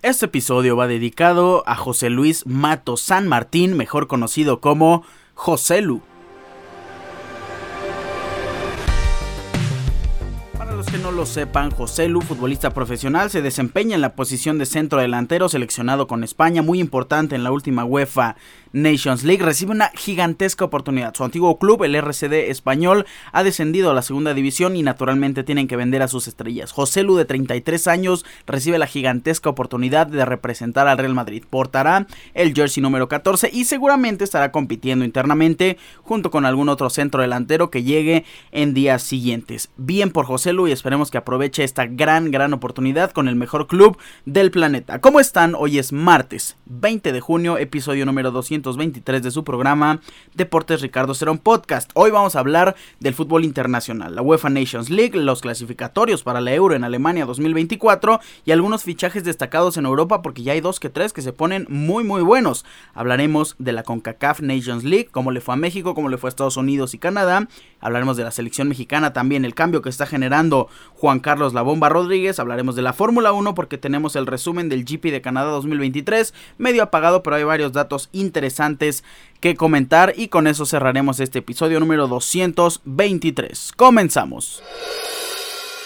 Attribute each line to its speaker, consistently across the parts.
Speaker 1: Este episodio va dedicado a José Luis Mato San Martín, mejor conocido como José Lu. que no lo sepan, José Lu, futbolista profesional, se desempeña en la posición de centro delantero seleccionado con España, muy importante en la última UEFA Nations League, recibe una gigantesca oportunidad. Su antiguo club, el RCD español, ha descendido a la segunda división y naturalmente tienen que vender a sus estrellas. José Lu, de 33 años, recibe la gigantesca oportunidad de representar al Real Madrid. Portará el jersey número 14 y seguramente estará compitiendo internamente junto con algún otro centro delantero que llegue en días siguientes. Bien por José Lu y esperemos que aproveche esta gran, gran oportunidad con el mejor club del planeta. ¿Cómo están? Hoy es martes 20 de junio, episodio número 223 de su programa Deportes Ricardo Cerón Podcast. Hoy vamos a hablar del fútbol internacional, la UEFA Nations League, los clasificatorios para la Euro en Alemania 2024 y algunos fichajes destacados en Europa porque ya hay dos que tres que se ponen muy muy buenos. Hablaremos de la CONCACAF Nations League, cómo le fue a México, cómo le fue a Estados Unidos y Canadá. Hablaremos de la selección mexicana también, el cambio que está generando Juan Carlos La Bomba Rodríguez. Hablaremos de la Fórmula 1 porque tenemos el resumen del GP de Canadá 2023, medio apagado, pero hay varios datos interesantes que comentar y con eso cerraremos este episodio número 223. Comenzamos.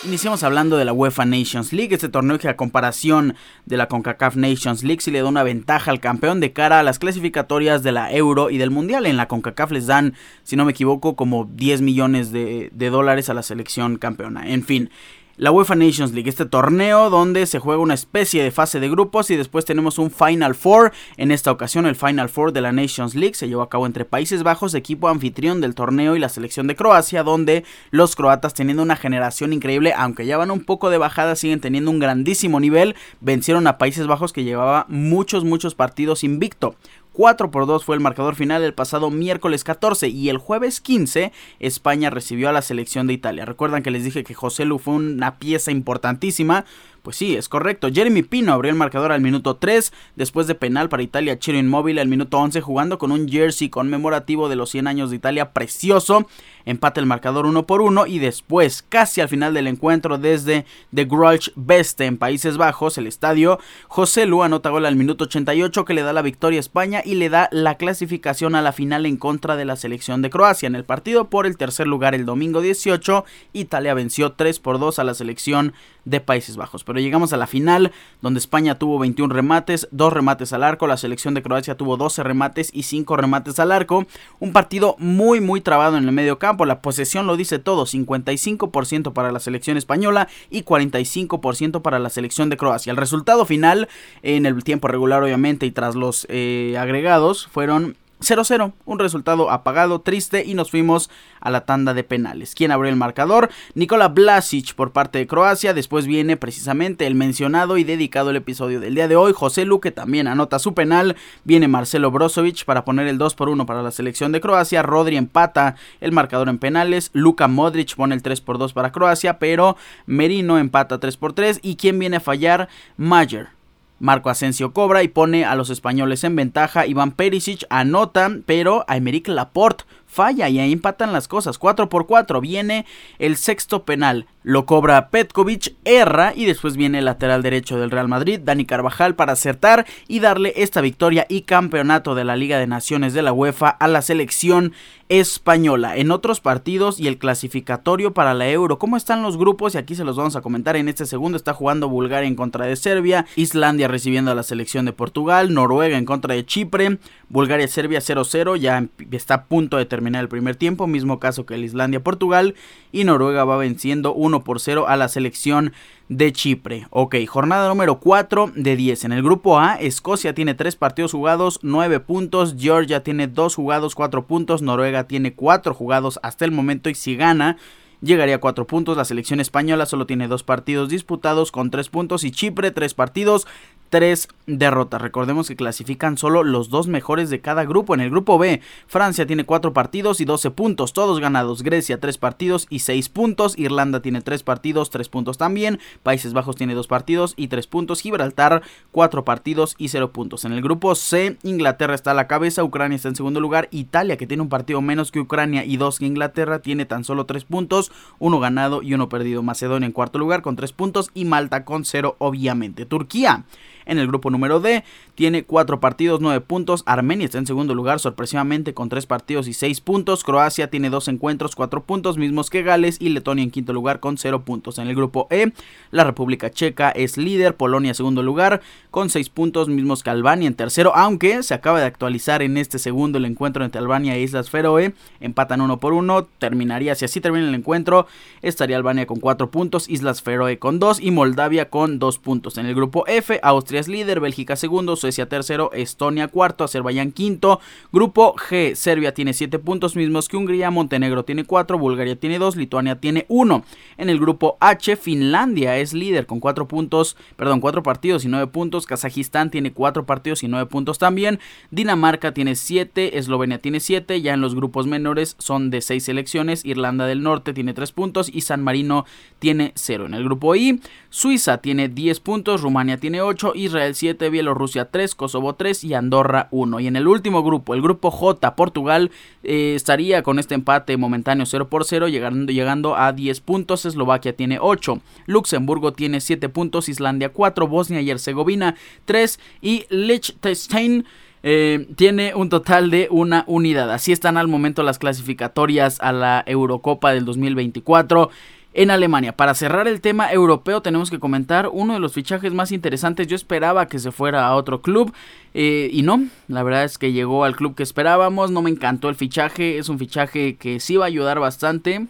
Speaker 1: Iniciamos hablando de la UEFA Nations League, este torneo que a comparación de la CONCACAF Nations League sí le da una ventaja al campeón de cara a las clasificatorias de la Euro y del Mundial. En la CONCACAF les dan, si no me equivoco, como 10 millones de dólares a la selección campeona. En fin, la UEFA Nations League, este torneo donde se juega una especie de fase de grupos y después tenemos un Final Four. En esta ocasión el Final Four de la Nations League se llevó a cabo entre Países Bajos, equipo anfitrión del torneo y la selección de Croacia, donde los croatas teniendo una generación increíble, aunque ya van un poco de bajada, siguen teniendo un grandísimo nivel, vencieron a Países Bajos que llevaba muchos, muchos partidos invicto. 4 por 2 fue el marcador final el pasado miércoles 14 y el jueves 15 España recibió a la selección de Italia. Recuerdan que les dije que José Lu fue una pieza importantísima pues sí, es correcto. Jeremy Pino abrió el marcador al minuto 3, después de penal para Italia, Chiro Inmóvil al minuto 11, jugando con un jersey conmemorativo de los 100 años de Italia precioso. Empate el marcador 1 por 1 y después, casi al final del encuentro desde The Grudge Beste en Países Bajos, el estadio, José Lu anota gol al minuto 88 que le da la victoria a España y le da la clasificación a la final en contra de la selección de Croacia. En el partido por el tercer lugar el domingo 18, Italia venció 3 por 2 a la selección de Países Bajos. Pero llegamos a la final, donde España tuvo 21 remates, 2 remates al arco, la selección de Croacia tuvo 12 remates y 5 remates al arco. Un partido muy muy trabado en el medio campo, la posesión lo dice todo, 55% para la selección española y 45% para la selección de Croacia. El resultado final, en el tiempo regular obviamente y tras los eh, agregados, fueron 0-0, un resultado apagado, triste y nos fuimos a la tanda de penales. ¿Quién abrió el marcador? Nikola Blasic por parte de Croacia, después viene precisamente el mencionado y dedicado el episodio del día de hoy, José Luque también anota su penal, viene Marcelo Brozovic para poner el 2 por 1 para la selección de Croacia, Rodri empata el marcador en penales, Luka Modric pone el 3 por 2 para Croacia, pero Merino empata 3 por 3 y ¿quién viene a fallar? Mayer Marco Asensio cobra y pone a los españoles en ventaja. Iván Perisic anota, pero Aymeric Laporte falla y ahí empatan las cosas. 4 por 4 viene el sexto penal. Lo cobra Petkovic, erra y después viene el lateral derecho del Real Madrid, Dani Carvajal, para acertar y darle esta victoria y campeonato de la Liga de Naciones de la UEFA a la selección española. En otros partidos y el clasificatorio para la Euro, ¿cómo están los grupos? Y aquí se los vamos a comentar. En este segundo está jugando Bulgaria en contra de Serbia, Islandia recibiendo a la selección de Portugal, Noruega en contra de Chipre, Bulgaria-Serbia 0-0, ya está a punto de terminar el primer tiempo, mismo caso que el Islandia-Portugal, y Noruega va venciendo 1 por 0 a la selección de Chipre. Ok, jornada número 4 de 10. En el grupo A, Escocia tiene 3 partidos jugados, 9 puntos. Georgia tiene 2 jugados, 4 puntos. Noruega tiene 4 jugados hasta el momento y si gana llegaría a 4 puntos. La selección española solo tiene 2 partidos disputados con 3 puntos y Chipre 3 partidos, tres derrotas. Recordemos que clasifican solo los dos mejores de cada grupo. En el grupo B, Francia tiene cuatro partidos y 12 puntos, todos ganados. Grecia tres partidos y 6 puntos. Irlanda tiene tres partidos, 3 puntos también. Países Bajos tiene dos partidos y 3 puntos. Gibraltar cuatro partidos y 0 puntos. En el grupo C, Inglaterra está a la cabeza, Ucrania está en segundo lugar. Italia, que tiene un partido menos que Ucrania y dos que Inglaterra, tiene tan solo 3 puntos, uno ganado y uno perdido. Macedonia en cuarto lugar con 3 puntos y Malta con 0 obviamente. Turquía En el grupo número D tiene 4 partidos, 9 puntos. Armenia está en segundo lugar sorpresivamente con 3 partidos y 6 puntos. Croacia tiene 2 encuentros, 4 puntos, mismos que Gales y Letonia en quinto lugar con 0 puntos. En el grupo E, la República Checa es líder, Polonia segundo lugar con 6 puntos, mismos que Albania en tercero, aunque se acaba de actualizar en este segundo el encuentro entre Albania e Islas Feroe, empatan uno por uno, terminaría, si así termina el encuentro, estaría Albania con 4 puntos, Islas Feroe con 2 y Moldavia con 2 puntos. En el grupo F, Austria es líder, Bélgica segundo, Suecia tercero, Estonia cuarto, Azerbaiyán quinto, grupo G, Serbia tiene 7 puntos mismos que Hungría, Montenegro tiene 4, Bulgaria tiene 2, Lituania tiene 1. En el grupo H, Finlandia es líder con 4 puntos, perdón, 4 partidos y 9 puntos, Kazajistán tiene 4 partidos y 9 puntos también, Dinamarca tiene 7, Eslovenia tiene 7, ya en los grupos menores son de 6 selecciones, Irlanda del Norte tiene 3 puntos y San Marino tiene 0. En el grupo I, Suiza tiene 10 puntos, Rumania tiene 8, Israel 7, Bielorrusia 3, Kosovo 3 y Andorra 1. Y en el último grupo, el grupo J, Portugal eh, estaría con este empate momentáneo 0 por 0, llegando, llegando a 10 puntos, Eslovaquia tiene 8, Luxemburgo tiene 7 puntos, Islandia 4, Bosnia y Herzegovina 3 y Liechtenstein eh, tiene un total de una unidad. Así están al momento las clasificatorias a la Eurocopa del 2024 en Alemania. Para cerrar el tema europeo tenemos que comentar uno de los fichajes más interesantes. Yo esperaba que se fuera a otro club eh, y no, la verdad es que llegó al club que esperábamos. No me encantó el fichaje, es un fichaje que sí va a ayudar bastante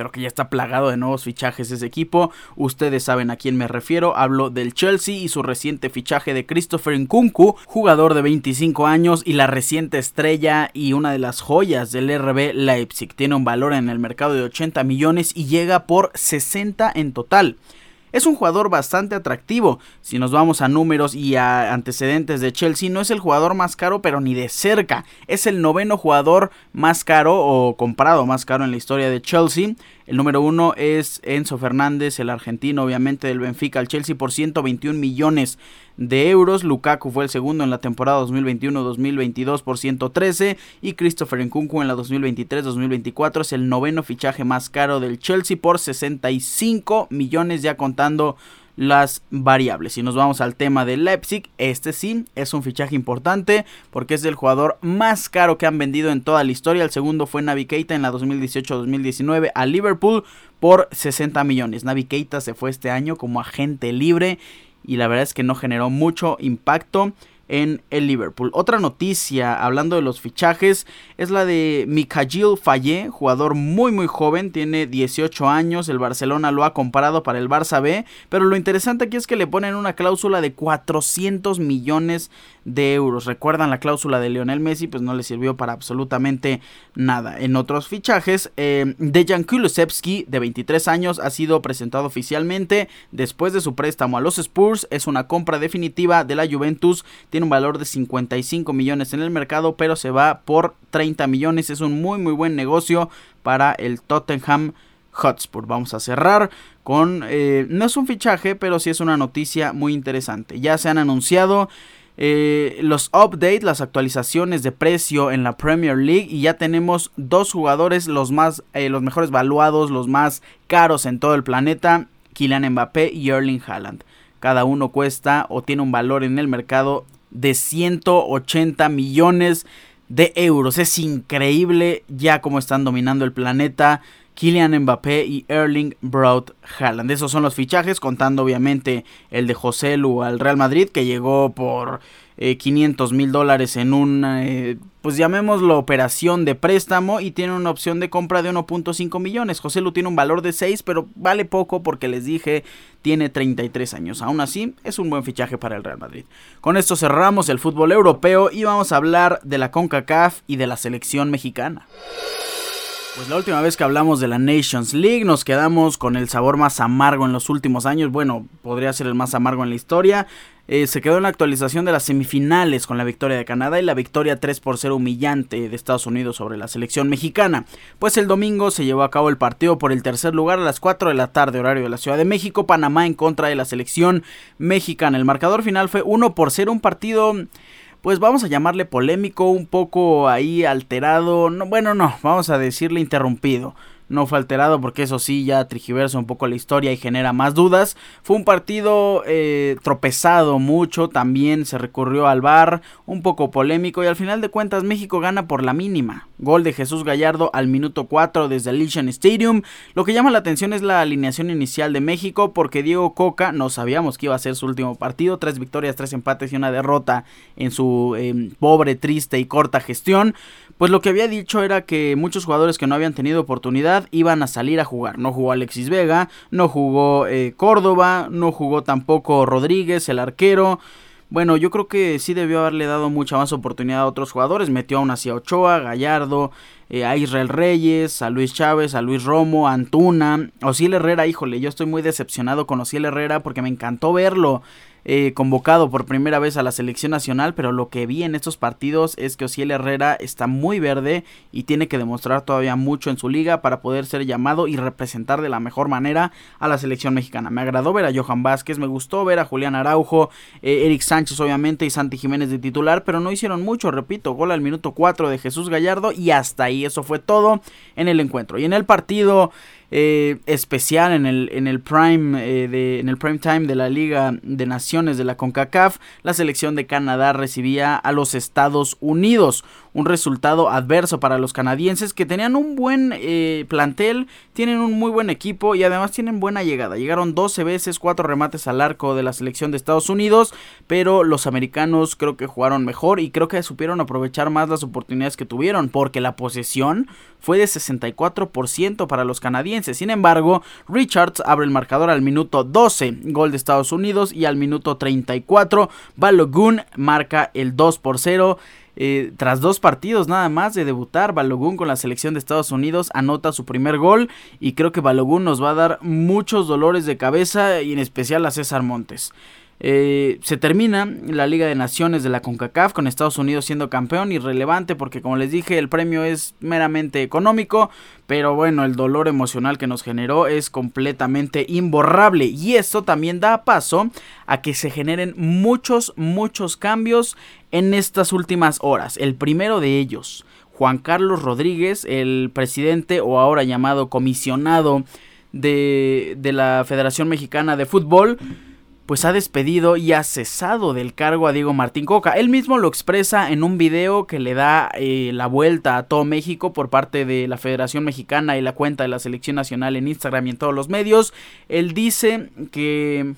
Speaker 1: pero que ya está plagado de nuevos fichajes ese equipo. Ustedes saben a quién me refiero. Hablo del Chelsea y su reciente fichaje de Christopher Nkunku, jugador de 25 años y la reciente estrella y una de las joyas del RB Leipzig. Tiene un valor en el mercado de 80 millones y llega por 60 en total. Es un jugador bastante atractivo. Si nos vamos a números y a antecedentes de Chelsea, no es el jugador más caro, pero ni de cerca. Es el noveno jugador más caro o comprado más caro en la historia de Chelsea. El número uno es Enzo Fernández, el argentino, obviamente del Benfica al Chelsea por 121 millones de euros. Lukaku fue el segundo en la temporada 2021-2022 por 113 y Christopher Nkunku en la 2023-2024 es el noveno fichaje más caro del Chelsea por 65 millones ya contando las variables. Si nos vamos al tema de Leipzig, este sí es un fichaje importante porque es el jugador más caro que han vendido en toda la historia. El segundo fue Navi en la 2018-2019 a Liverpool por 60 millones. Navi se fue este año como agente libre y la verdad es que no generó mucho impacto en el Liverpool. Otra noticia, hablando de los fichajes, es la de Mikhail Faye, jugador muy muy joven, tiene 18 años, el Barcelona lo ha comparado para el Barça B, pero lo interesante aquí es que le ponen una cláusula de 400 millones de euros. Recuerdan la cláusula de Lionel Messi, pues no le sirvió para absolutamente nada. En otros fichajes, eh, Dejan Kulusevski, de 23 años, ha sido presentado oficialmente después de su préstamo a los Spurs. Es una compra definitiva de la Juventus. Tiene un valor de 55 millones en el mercado, pero se va por 30 millones. Es un muy muy buen negocio para el Tottenham Hotspur. Vamos a cerrar con... Eh, no es un fichaje, pero sí es una noticia muy interesante. Ya se han anunciado eh, los updates, las actualizaciones de precio en la Premier League y ya tenemos dos jugadores los más, eh, los mejores valuados, los más caros en todo el planeta, Kylian Mbappé y Erling Haaland. Cada uno cuesta o tiene un valor en el mercado de 180 millones de euros. Es increíble ya cómo están dominando el planeta. Kylian Mbappé y Erling Braut Haaland. Esos son los fichajes, contando obviamente el de José Lu al Real Madrid, que llegó por 500 eh, mil dólares en una, eh, pues llamémoslo operación de préstamo y tiene una opción de compra de 1.5 millones. José Lu tiene un valor de 6, pero vale poco porque les dije, tiene 33 años. Aún así, es un buen fichaje para el Real Madrid. Con esto cerramos el fútbol europeo y vamos a hablar de la CONCACAF y de la selección mexicana. Pues la última vez que hablamos de la Nations League nos quedamos con el sabor más amargo en los últimos años. Bueno, podría ser el más amargo en la historia. Eh, se quedó en la actualización de las semifinales con la victoria de Canadá y la victoria 3 por 0 humillante de Estados Unidos sobre la selección mexicana. Pues el domingo se llevó a cabo el partido por el tercer lugar a las 4 de la tarde horario de la Ciudad de México, Panamá en contra de la selección mexicana. El marcador final fue 1 por 0, un partido pues vamos a llamarle polémico, un poco ahí alterado, no, bueno, no, vamos a decirle interrumpido. No fue alterado porque eso sí ya trigiversa un poco la historia y genera más dudas. Fue un partido eh, tropezado mucho, también se recurrió al VAR, un poco polémico y al final de cuentas México gana por la mínima. Gol de Jesús Gallardo al minuto 4 desde el Legion Stadium. Lo que llama la atención es la alineación inicial de México porque Diego Coca no sabíamos que iba a ser su último partido, tres victorias, tres empates y una derrota en su em, pobre, triste y corta gestión. Pues lo que había dicho era que muchos jugadores que no habían tenido oportunidad iban a salir a jugar. No jugó Alexis Vega, no jugó eh, Córdoba, no jugó tampoco Rodríguez, el arquero. Bueno, yo creo que sí debió haberle dado mucha más oportunidad a otros jugadores. Metió a un hacia Ochoa, Gallardo, eh, a Israel Reyes, a Luis Chávez, a Luis Romo, a Antuna, Osiel Herrera. Híjole, yo estoy muy decepcionado con Osiel Herrera porque me encantó verlo eh, convocado por primera vez a la selección nacional, pero lo que vi en estos partidos es que Osiel Herrera está muy verde y tiene que demostrar todavía mucho en su liga para poder ser llamado y representar de la mejor manera a la selección mexicana. Me agradó ver a Johan Vázquez, me gustó ver a Julián Araujo, eh, Eric Sánchez obviamente y Santi Jiménez de titular, pero no hicieron mucho, repito, gol al minuto 4 de Jesús Gallardo y hasta ahí eso fue todo en el encuentro. Y en el partido eh, especial en el, en el prime eh, de, en el prime time de la Liga de Naciones de la CONCACAF, la selección de Canadá recibía a los Estados Unidos un resultado adverso para los canadienses que tenían un buen eh, plantel, tienen un muy buen equipo y además tienen buena llegada. Llegaron 12 veces, 4 remates al arco de la selección de Estados Unidos, pero los americanos creo que jugaron mejor y creo que supieron aprovechar más las oportunidades que tuvieron porque la posesión fue de 64% para los canadienses. Sin embargo, Richards abre el marcador al minuto 12, gol de Estados Unidos y al minuto 34 Balogun marca el 2 por 0. Eh, tras dos partidos nada más de debutar, Balogun con la selección de Estados Unidos anota su primer gol y creo que Balogun nos va a dar muchos dolores de cabeza y en especial a César Montes. Eh, se termina la Liga de Naciones de la CONCACAF con Estados Unidos siendo campeón irrelevante porque como les dije el premio es meramente económico, pero bueno, el dolor emocional que nos generó es completamente imborrable y esto también da paso a que se generen muchos, muchos cambios en estas últimas horas. El primero de ellos, Juan Carlos Rodríguez, el presidente o ahora llamado comisionado de, de la Federación Mexicana de Fútbol, pues ha despedido y ha cesado del cargo a Diego Martín Coca. Él mismo lo expresa en un video que le da eh, la vuelta a todo México por parte de la Federación Mexicana y la cuenta de la Selección Nacional en Instagram y en todos los medios. Él dice que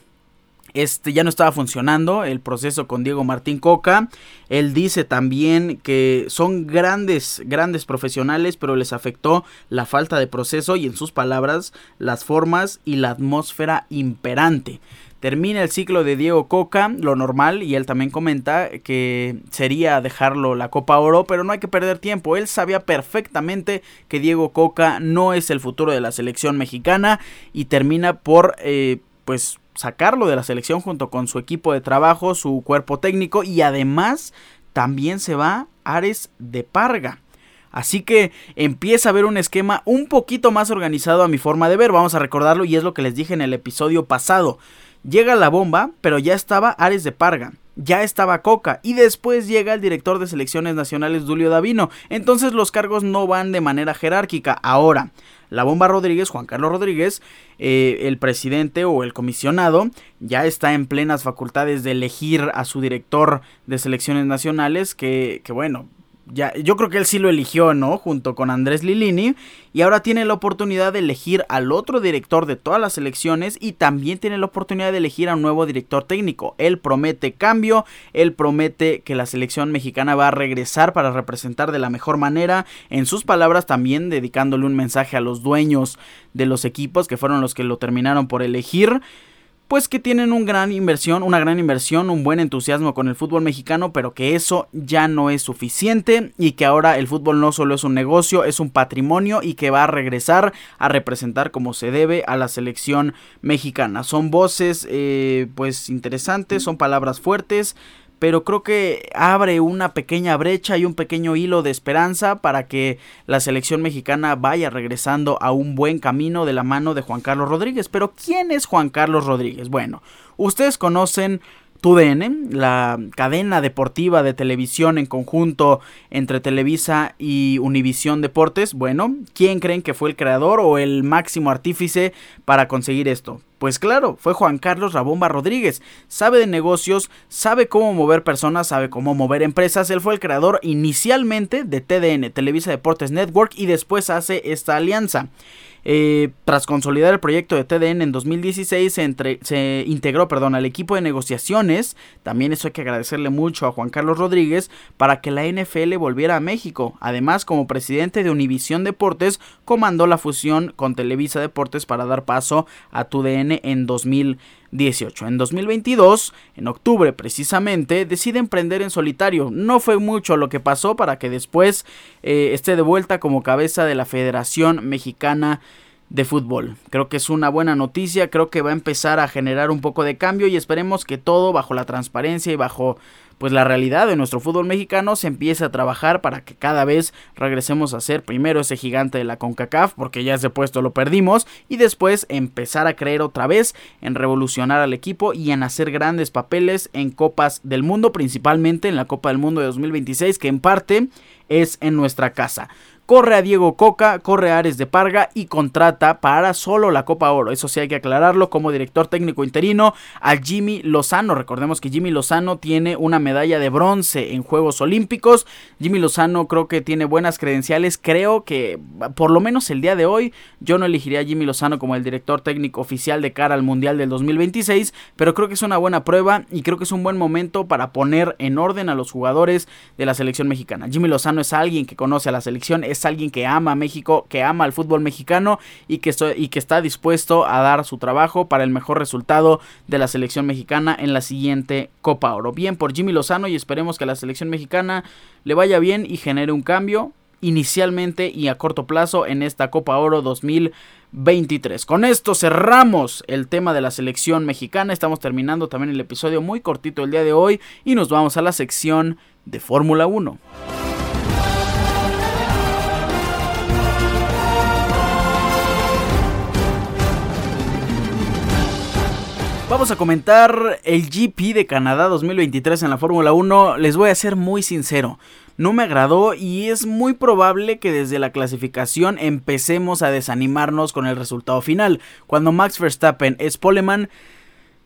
Speaker 1: este ya no estaba funcionando el proceso con Diego Martín Coca. Él dice también que son grandes, grandes profesionales, pero les afectó la falta de proceso y en sus palabras las formas y la atmósfera imperante. Termina el ciclo de Diego Coca, lo normal, y él también comenta que sería dejarlo la Copa Oro, pero no hay que perder tiempo. Él sabía perfectamente que Diego Coca no es el futuro de la selección mexicana y termina por, eh, pues, sacarlo de la selección junto con su equipo de trabajo, su cuerpo técnico y además también se va Ares de Parga. Así que empieza a haber un esquema un poquito más organizado a mi forma de ver. Vamos a recordarlo y es lo que les dije en el episodio pasado. Llega la bomba, pero ya estaba Ares de Parga, ya estaba Coca y después llega el director de selecciones nacionales Julio Davino. Entonces los cargos no van de manera jerárquica. Ahora, la bomba Rodríguez, Juan Carlos Rodríguez, eh, el presidente o el comisionado, ya está en plenas facultades de elegir a su director de selecciones nacionales, que, que bueno, ya, yo creo que él sí lo eligió, ¿no? Junto con Andrés Lilini. Y ahora tiene la oportunidad de elegir al otro director de todas las elecciones y también tiene la oportunidad de elegir a un nuevo director técnico. Él promete cambio, él promete que la selección mexicana va a regresar para representar de la mejor manera. En sus palabras también dedicándole un mensaje a los dueños de los equipos que fueron los que lo terminaron por elegir pues que tienen una gran inversión, una gran inversión, un buen entusiasmo con el fútbol mexicano, pero que eso ya no es suficiente y que ahora el fútbol no solo es un negocio, es un patrimonio y que va a regresar a representar como se debe a la selección mexicana. Son voces eh, pues interesantes, son palabras fuertes, pero creo que abre una pequeña brecha y un pequeño hilo de esperanza para que la selección mexicana vaya regresando a un buen camino de la mano de Juan Carlos Rodríguez. Pero ¿quién es Juan Carlos Rodríguez? Bueno, ustedes conocen TUDN, la cadena deportiva de televisión en conjunto entre Televisa y Univisión Deportes. Bueno, ¿quién creen que fue el creador o el máximo artífice para conseguir esto? Pues claro, fue Juan Carlos Rabomba Rodríguez. Sabe de negocios, sabe cómo mover personas, sabe cómo mover empresas. Él fue el creador inicialmente de TDN, Televisa Deportes Network, y después hace esta alianza. Eh, tras consolidar el proyecto de TDN en 2016, se, se integró perdón, al equipo de negociaciones. También eso hay que agradecerle mucho a Juan Carlos Rodríguez para que la NFL volviera a México. Además, como presidente de Univisión Deportes, comandó la fusión con Televisa Deportes para dar paso a TUDN en 2018. En 2022, en octubre precisamente, decide emprender en solitario. No fue mucho lo que pasó para que después eh, esté de vuelta como cabeza de la Federación Mexicana de fútbol. Creo que es una buena noticia, creo que va a empezar a generar un poco de cambio y esperemos que todo bajo la transparencia y bajo pues la realidad de nuestro fútbol mexicano se empiece a trabajar para que cada vez regresemos a ser primero ese gigante de la CONCACAF porque ya ese puesto lo perdimos y después empezar a creer otra vez en revolucionar al equipo y en hacer grandes papeles en copas del mundo, principalmente en la Copa del Mundo de 2026 que en parte es en nuestra casa corre a Diego Coca, corre a Ares de Parga y contrata para solo la Copa Oro. Eso sí hay que aclararlo como director técnico interino a Jimmy Lozano. Recordemos que Jimmy Lozano tiene una medalla de bronce en Juegos Olímpicos. Jimmy Lozano creo que tiene buenas credenciales. Creo que por lo menos el día de hoy yo no elegiría a Jimmy Lozano como el director técnico oficial de cara al Mundial del 2026, pero creo que es una buena prueba y creo que es un buen momento para poner en orden a los jugadores de la selección mexicana. Jimmy Lozano es alguien que conoce a la selección, es alguien que ama a México, que ama al fútbol mexicano y que, está dispuesto a dar su trabajo para el mejor resultado de la selección mexicana en la siguiente Copa Oro. Bien por Jimmy Lozano y esperemos que la selección mexicana le vaya bien y genere un cambio inicialmente y a corto plazo en esta Copa Oro 2023. Con esto cerramos el tema de la selección mexicana. Estamos terminando también el episodio muy cortito el día de hoy y nos vamos a la sección de Fórmula 1. Vamos a comentar el GP de Canadá 2023 en la Fórmula 1. Les voy a ser muy sincero, no me agradó y es muy probable que desde la clasificación empecemos a desanimarnos con el resultado final. Cuando Max Verstappen es poleman,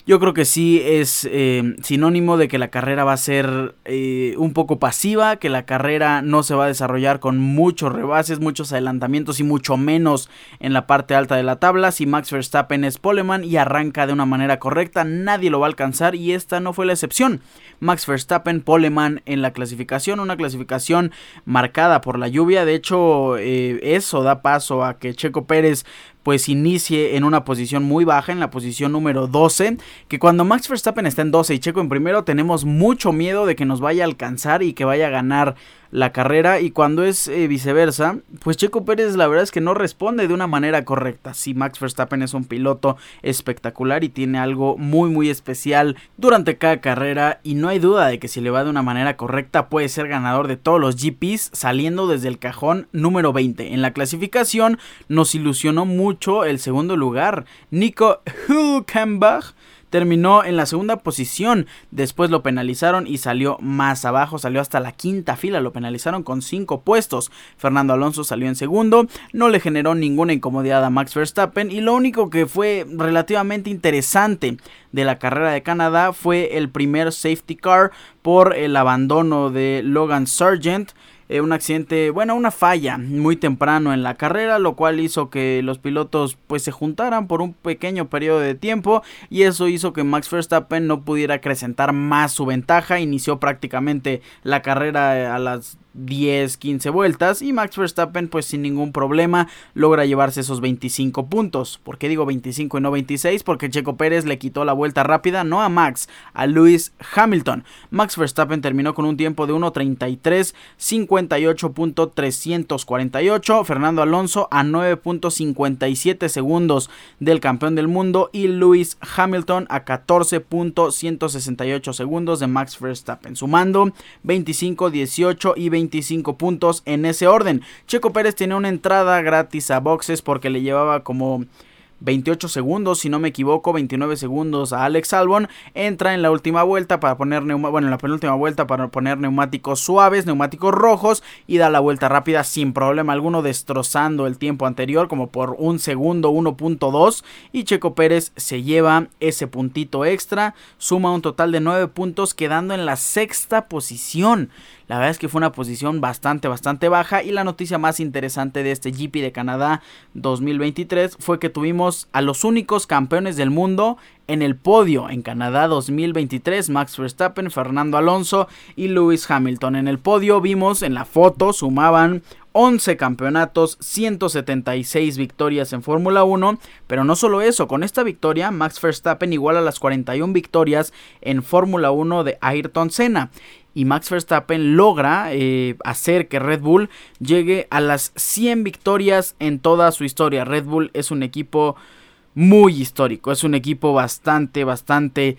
Speaker 1: yo creo que sí es eh, sinónimo de que la carrera va a ser eh, un poco pasiva, que la carrera no se va a desarrollar con muchos rebases, muchos adelantamientos y mucho menos en la parte alta de la tabla. Si Max Verstappen es poleman y arranca de una manera correcta, nadie lo va a alcanzar y esta no fue la excepción. Max Verstappen, poleman en la clasificación, una clasificación marcada por la lluvia. De hecho, eh, eso da paso a que Checo Pérez pues inicie en una posición muy baja, en la posición número 12, que cuando Max Verstappen está en 12 y Checo en primero, tenemos mucho miedo de que nos vaya a alcanzar y que vaya a ganar la carrera y cuando es eh, viceversa, pues Checo Pérez la verdad es que no responde de una manera correcta. Si Max Verstappen es un piloto espectacular y tiene algo muy muy especial durante cada carrera y no hay duda de que si le va de una manera correcta puede ser ganador de todos los GPs saliendo desde el cajón número 20. En la clasificación nos ilusionó mucho el segundo lugar. Nico Hülkenberg terminó en la segunda posición. Después lo penalizaron y salió más abajo, salió hasta la quinta fila, lo penalizaron con cinco puestos. Fernando Alonso salió en segundo, no le generó ninguna incomodidad a Max Verstappen y lo único que fue relativamente interesante de la carrera de Canadá fue el primer safety car por el abandono de Logan Sargent. Eh, un accidente, bueno, una falla muy temprano en la carrera, lo cual hizo que los pilotos pues se juntaran por un pequeño periodo de tiempo y eso hizo que Max Verstappen no pudiera acrecentar más su ventaja, inició prácticamente la carrera a las 10, 15 vueltas y Max Verstappen pues sin ningún problema logra llevarse esos 25 puntos. ¿Por qué digo 25 y no 26? Porque Checo Pérez le quitó la vuelta rápida no a Max, a Lewis Hamilton. Max Verstappen terminó con un tiempo de 1.33, 58.348. Fernando Alonso a 9.57 segundos del campeón del mundo y Lewis Hamilton a 14.168 segundos de Max Verstappen. Sumando 25, 18 y 20 25 puntos en ese orden. Checo Pérez tenía una entrada gratis a boxes porque le llevaba como 28 segundos, si no me equivoco, 29 segundos a Alex Albon. Entra en la última vuelta para poner bueno, en la penúltima vuelta para poner neumáticos suaves, neumáticos rojos y da la vuelta rápida sin problema alguno, destrozando el tiempo anterior como por un segundo, 1.2 y Checo Pérez se lleva ese puntito extra, suma un total de 9 puntos quedando en la sexta posición. La verdad es que fue una posición bastante, bastante baja. Y la noticia más interesante de este GP de Canadá 2023 fue que tuvimos a los únicos campeones del mundo en el podio en Canadá 2023, Max Verstappen, Fernando Alonso y Lewis Hamilton. En el podio vimos en la foto, sumaban 11 campeonatos, 176 victorias en Fórmula 1, pero no solo eso, con esta victoria Max Verstappen iguala las 41 victorias en Fórmula 1 de Ayrton Senna y Max Verstappen logra eh, hacer que Red Bull llegue a las 100 victorias en toda su historia. Red Bull es un equipo muy histórico, es un equipo bastante, bastante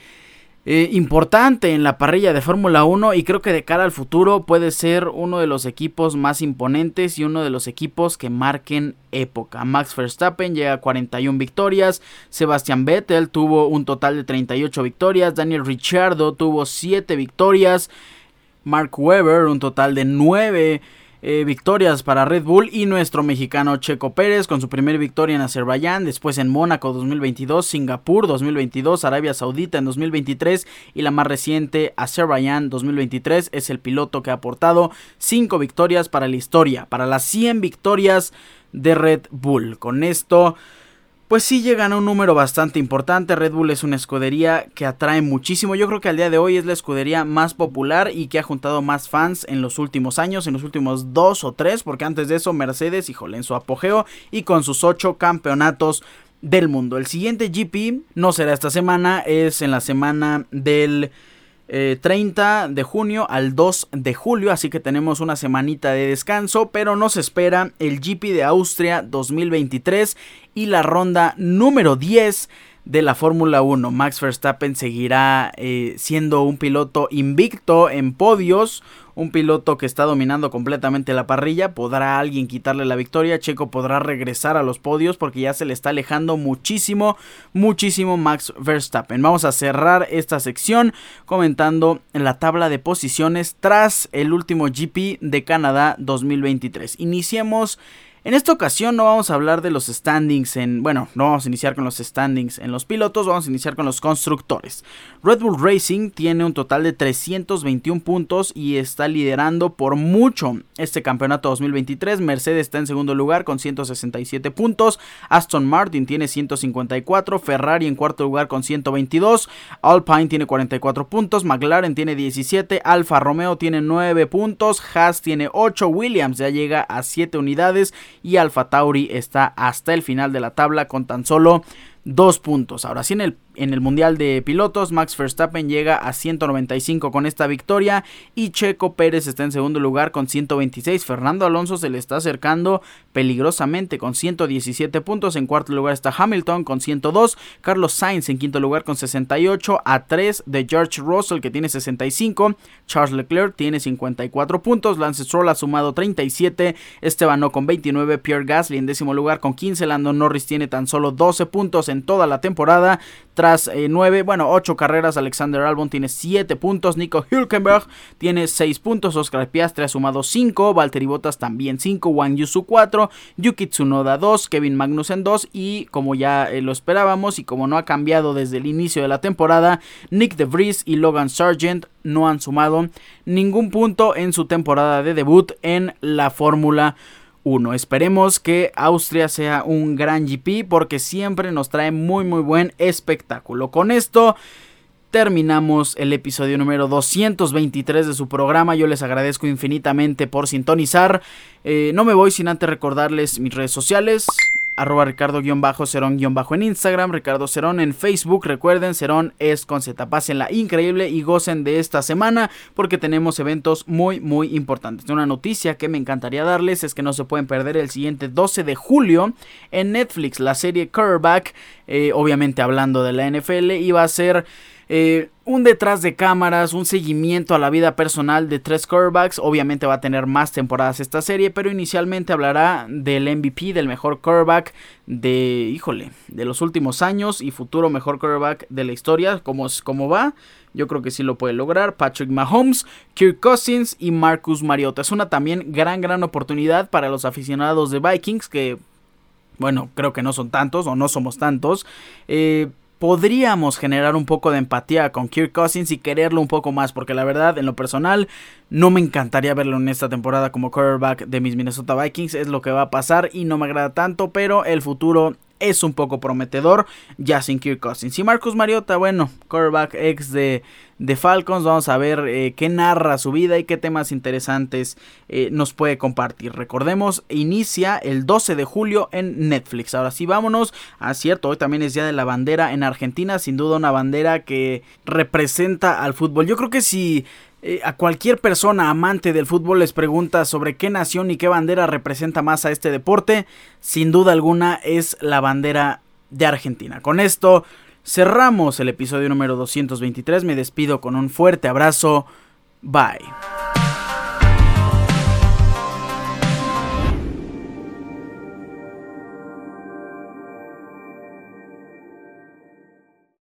Speaker 1: eh, importante en la parrilla de Fórmula 1 y creo que de cara al futuro puede ser uno de los equipos más imponentes y uno de los equipos que marquen época. Max Verstappen llega a 41 victorias, Sebastian Vettel tuvo un total de 38 victorias, Daniel Ricciardo tuvo 7 victorias, Mark Webber, un total de 9 eh, victorias para Red Bull y nuestro mexicano Checo Pérez con su primera victoria en Azerbaiyán, después en Mónaco 2022, Singapur 2022, Arabia Saudita en 2023 y la más reciente Azerbaiyán 2023 es el piloto que ha aportado 5 victorias para la historia, para las 100 victorias de Red Bull. Con esto pues sí llegan a un número bastante importante. Red Bull es una escudería que atrae muchísimo. Yo creo que al día de hoy es la escudería más popular y que ha juntado más fans en los últimos años, en los últimos dos o tres, porque antes de eso Mercedes, híjole, en su apogeo y con sus ocho campeonatos del mundo. El siguiente GP no será esta semana, es en la semana del 30 eh, de junio al 2 de julio, así que tenemos una semanita de descanso, pero nos espera el GP de Austria 2023 y la ronda número 10 de la Fórmula 1. Max Verstappen seguirá eh, siendo un piloto invicto en podios, un piloto que está dominando completamente la parrilla. ¿Podrá alguien quitarle la victoria? Checo podrá regresar a los podios porque ya se le está alejando muchísimo, muchísimo Max Verstappen. Vamos a cerrar esta sección comentando la tabla de posiciones tras el último GP de Canadá 2023. Iniciemos en esta ocasión no vamos a hablar de los standings en, bueno, no vamos a iniciar con los standings en los pilotos, vamos a iniciar con los constructores. Red Bull Racing tiene un total de 321 puntos y está liderando por mucho este campeonato 2023. Mercedes está en segundo lugar con 167 puntos, Aston Martin tiene 154, Ferrari en cuarto lugar con 122, Alpine tiene 44 puntos, McLaren tiene 17, Alfa Romeo tiene 9 puntos, Haas tiene 8, Williams ya llega a 7 unidades y Alfa Tauri está hasta el final de la tabla con tan solo dos puntos. Ahora sí en el en el Mundial de Pilotos, Max Verstappen llega a 195 con esta victoria y Checo Pérez está en segundo lugar con 126. Fernando Alonso se le está acercando peligrosamente con 117 puntos. En cuarto lugar está Hamilton con 102. Carlos Sainz en quinto lugar con 68. A 3 de George Russell que tiene 65. Charles Leclerc tiene 54 puntos. Lance Stroll ha sumado 37. Esteban con 29. Pierre Gasly en décimo lugar con 15. Lando Norris tiene tan solo 12 puntos en toda la temporada. Tras 9, eh, bueno, 8 carreras, Alexander Albon tiene 7 puntos, Nico Hülkenberg tiene 6 puntos, Oscar Piastri ha sumado 5, Valtteri Bottas también 5, Wang Yusu 4, Yuki Tsunoda 2, Kevin Magnussen 2 y como ya eh, lo esperábamos y como no ha cambiado desde el inicio de la temporada, Nick De Vries y Logan Sargent no han sumado ningún punto en su temporada de debut en la Fórmula 1. Esperemos que Austria sea un gran GP porque siempre nos trae muy muy buen espectáculo. Con esto terminamos el episodio número 223 de su programa. Yo les agradezco infinitamente por sintonizar. Eh, no me voy sin antes recordarles mis redes sociales arroba Ricardo-Cerón- en Instagram, Ricardo Cerón en Facebook. Recuerden, Cerón es con Z. Pásenla increíble y gocen de esta semana porque tenemos eventos muy, muy importantes. Una noticia que me encantaría darles es que no se pueden perder el siguiente 12 de julio en Netflix la serie Curveback, eh, obviamente hablando de la NFL, y va a ser Eh, un detrás de cámaras, un seguimiento a la vida personal de tres quarterbacks. Obviamente va a tener más temporadas esta serie, pero inicialmente hablará del MVP, del mejor quarterback de, híjole, de los últimos años y futuro mejor quarterback de la historia. Como, como va, yo creo que sí lo puede lograr. Patrick Mahomes, Kirk Cousins y Marcus Mariota. Es una también gran, gran oportunidad para los aficionados de Vikings que, bueno, creo que no son tantos o no somos tantos. Eh, podríamos generar un poco de empatía con Kirk Cousins y quererlo un poco más, porque la verdad, en lo personal, no me encantaría verlo en esta temporada como quarterback de mis Minnesota Vikings, es lo que va a pasar y no me agrada tanto, pero el futuro es un poco prometedor ya sin Kirk Cousins. Y Marcus Mariota, bueno, quarterback ex de, de Falcons, vamos a ver eh, qué narra su vida y qué temas interesantes eh, nos puede compartir. Recordemos, inicia el 12 de julio en Netflix. Ahora sí, vámonos. Ah, cierto, hoy también es Día de la Bandera en Argentina, sin duda una bandera que representa al fútbol. Yo creo que si eh, a cualquier persona amante del fútbol les pregunta sobre qué nación y qué bandera representa más a este deporte, sin duda alguna es la bandera de Argentina. Con esto cerramos el episodio número 223, me despido con un fuerte abrazo, bye.